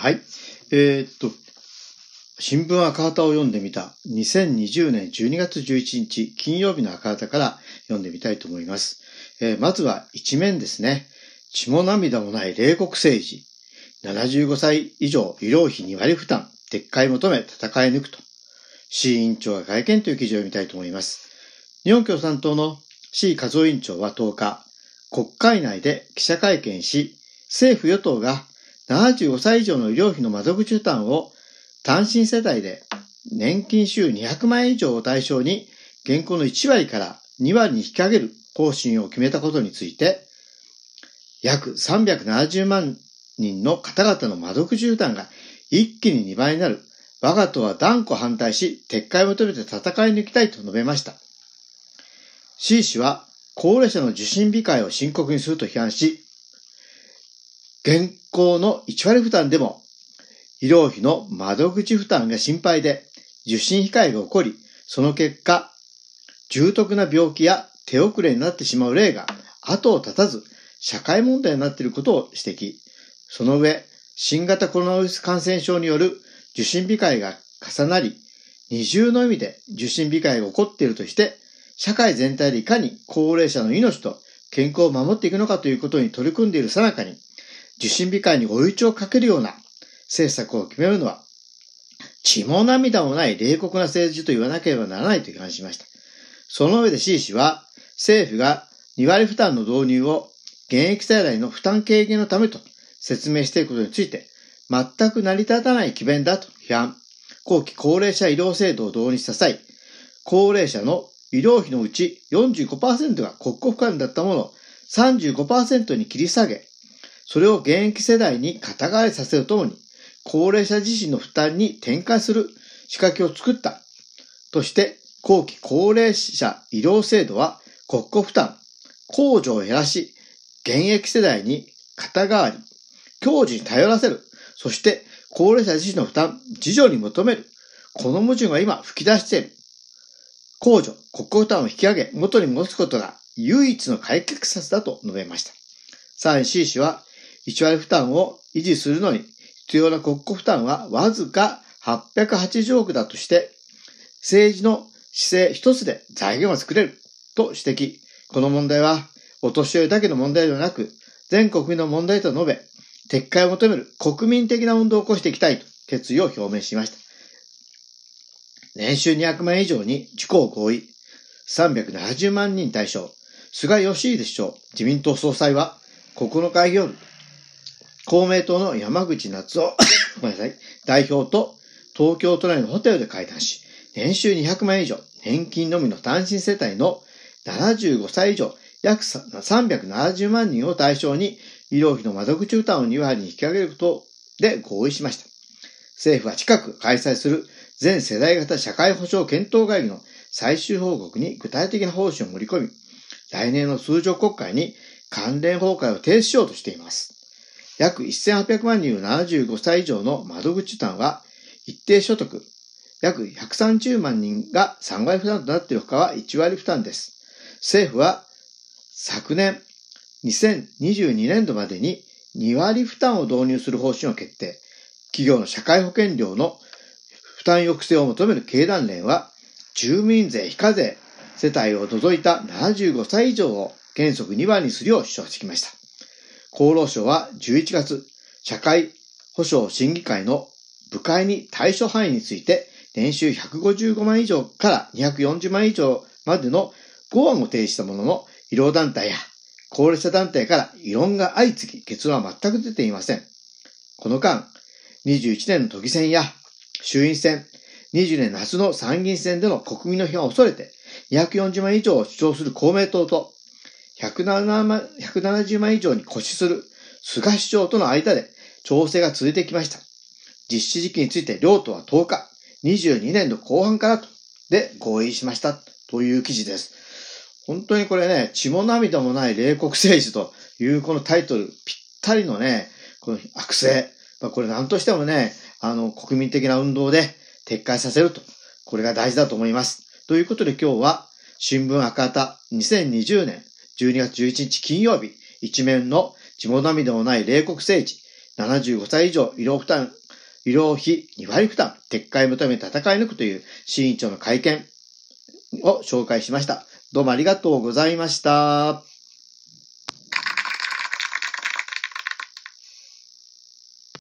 はい。えーっと、新聞赤旗を読んでみた2020年12月11日金曜日の赤旗から読んでみたいと思います。えーまずは一面ですね。血も涙もない冷酷政治。75歳以上医療費2割負担。撤回求め戦い抜くと。市委員長が会見という記事を読みたいと思います。日本共産党の市和夫委員長は10日、国会内で記者会見し、政府与党が75歳以上の医療費の窓口負担を単身世帯で年金収200万円以上を対象に現行の1割から2割に引き上げる方針を決めたことについて、約370万人の方々の窓口負担が一気に2倍になる。我が党は断固反対し、撤回を求めて戦い抜きたいと述べました。C 氏は、高齢者の受診控えを深刻にすると批判し、現行の1割負担でも、医療費の窓口負担が心配で、受診控えが起こり、その結果、重篤な病気や手遅れになってしまう例が後を絶たず、社会問題になっていることを指摘。その上、新型コロナウイルス感染症による受診控えが重なり、二重の意味で受診控えが起こっているとして、社会全体でいかに高齢者の命と健康を守っていくのかということに取り組んでいるさなかに、受診控えに追い打ちをかけるような政策を決めるのは、血も涙もない冷酷な政治と言わなければならないと批判しました。その上で C 氏は、政府が2割負担の導入を現役世代の負担軽減のためと説明していることについて、全く成り立たない奇弁だと批判。後期高齢者医療制度を導入した際、高齢者の医療費のうち45%が国庫負担だったものを35%に切り下げ、それを現役世代に肩代わりさせるともに、高齢者自身の負担に転換する仕掛けを作ったとして、後期高齢者医療制度は国庫負担、控除を減らし、現役世代に肩代わり、教授に頼らせる、そして高齢者自身の負担、自助に求める。この矛盾が今吹き出している。控除、国庫負担を引き上げ、元に戻すことが唯一の解決策だと述べました。さらに C 氏は、1割負担を維持するのに必要な国庫負担はわずか880億だとして、政治の姿勢一つで財源を作れると指摘。この問題は、お年寄りだけの問題ではなく、全国民の問題と述べ、撤回を求める国民的な運動を起こしていきたいと決意を表明しました。年収200万円以上に受講合意、370万人対象、菅義偉首相、自民党総裁は9日夜、公明党の山口夏夫 ごめんなさい、代表と東京都内のホテルで会談し、年収200万円以上、年金のみの単身世帯の75歳以上、約370万人を対象に医療費の窓口負担を2割に引き上げることで合意しました。政府は近く開催する全世代型社会保障検討会議の最終報告に具体的な方針を盛り込み、来年の通常国会に関連法会を提出しようとしています。約1800万人の75歳以上の窓口負担は一定所得、約130万人が3割負担となっているほかは1割負担です。政府は昨年2022年度までに2割負担を導入する方針を決定。企業の社会保険料の負担抑制を求める経団連は、住民税非課税世帯を除いた75歳以上を原則2割にするよう主張してきました。厚労省は11月、社会保障審議会の部会に対処範囲について、年収155万以上から240万以上までの5案を提示したものの、医療団体や高齢者団体から異論が相次ぎ、結論は全く出ていません。この間、21年の都議選や衆院選、20年夏の参議院選での国民の批判を恐れて、240万以上を主張する公明党と、107万170万以上に固執する菅首相との間で調整が続いてきました。実施時期について両党は10日、22年の後半からと、で合意しましたという記事です。本当にこれね、血も涙もない冷酷政治というこのタイトル、ぴったりのね、この悪性。これ何としてもね、あの、国民的な運動で撤回させると。これが大事だと思います。ということで今日は、新聞赤旗2020年12月11日金曜日、一面の血も涙もない冷酷政治、75歳以上医療負担、医療費2割負担、撤回求め戦い抜くという新委員長の会見を紹介しました。どうもありがとうございました。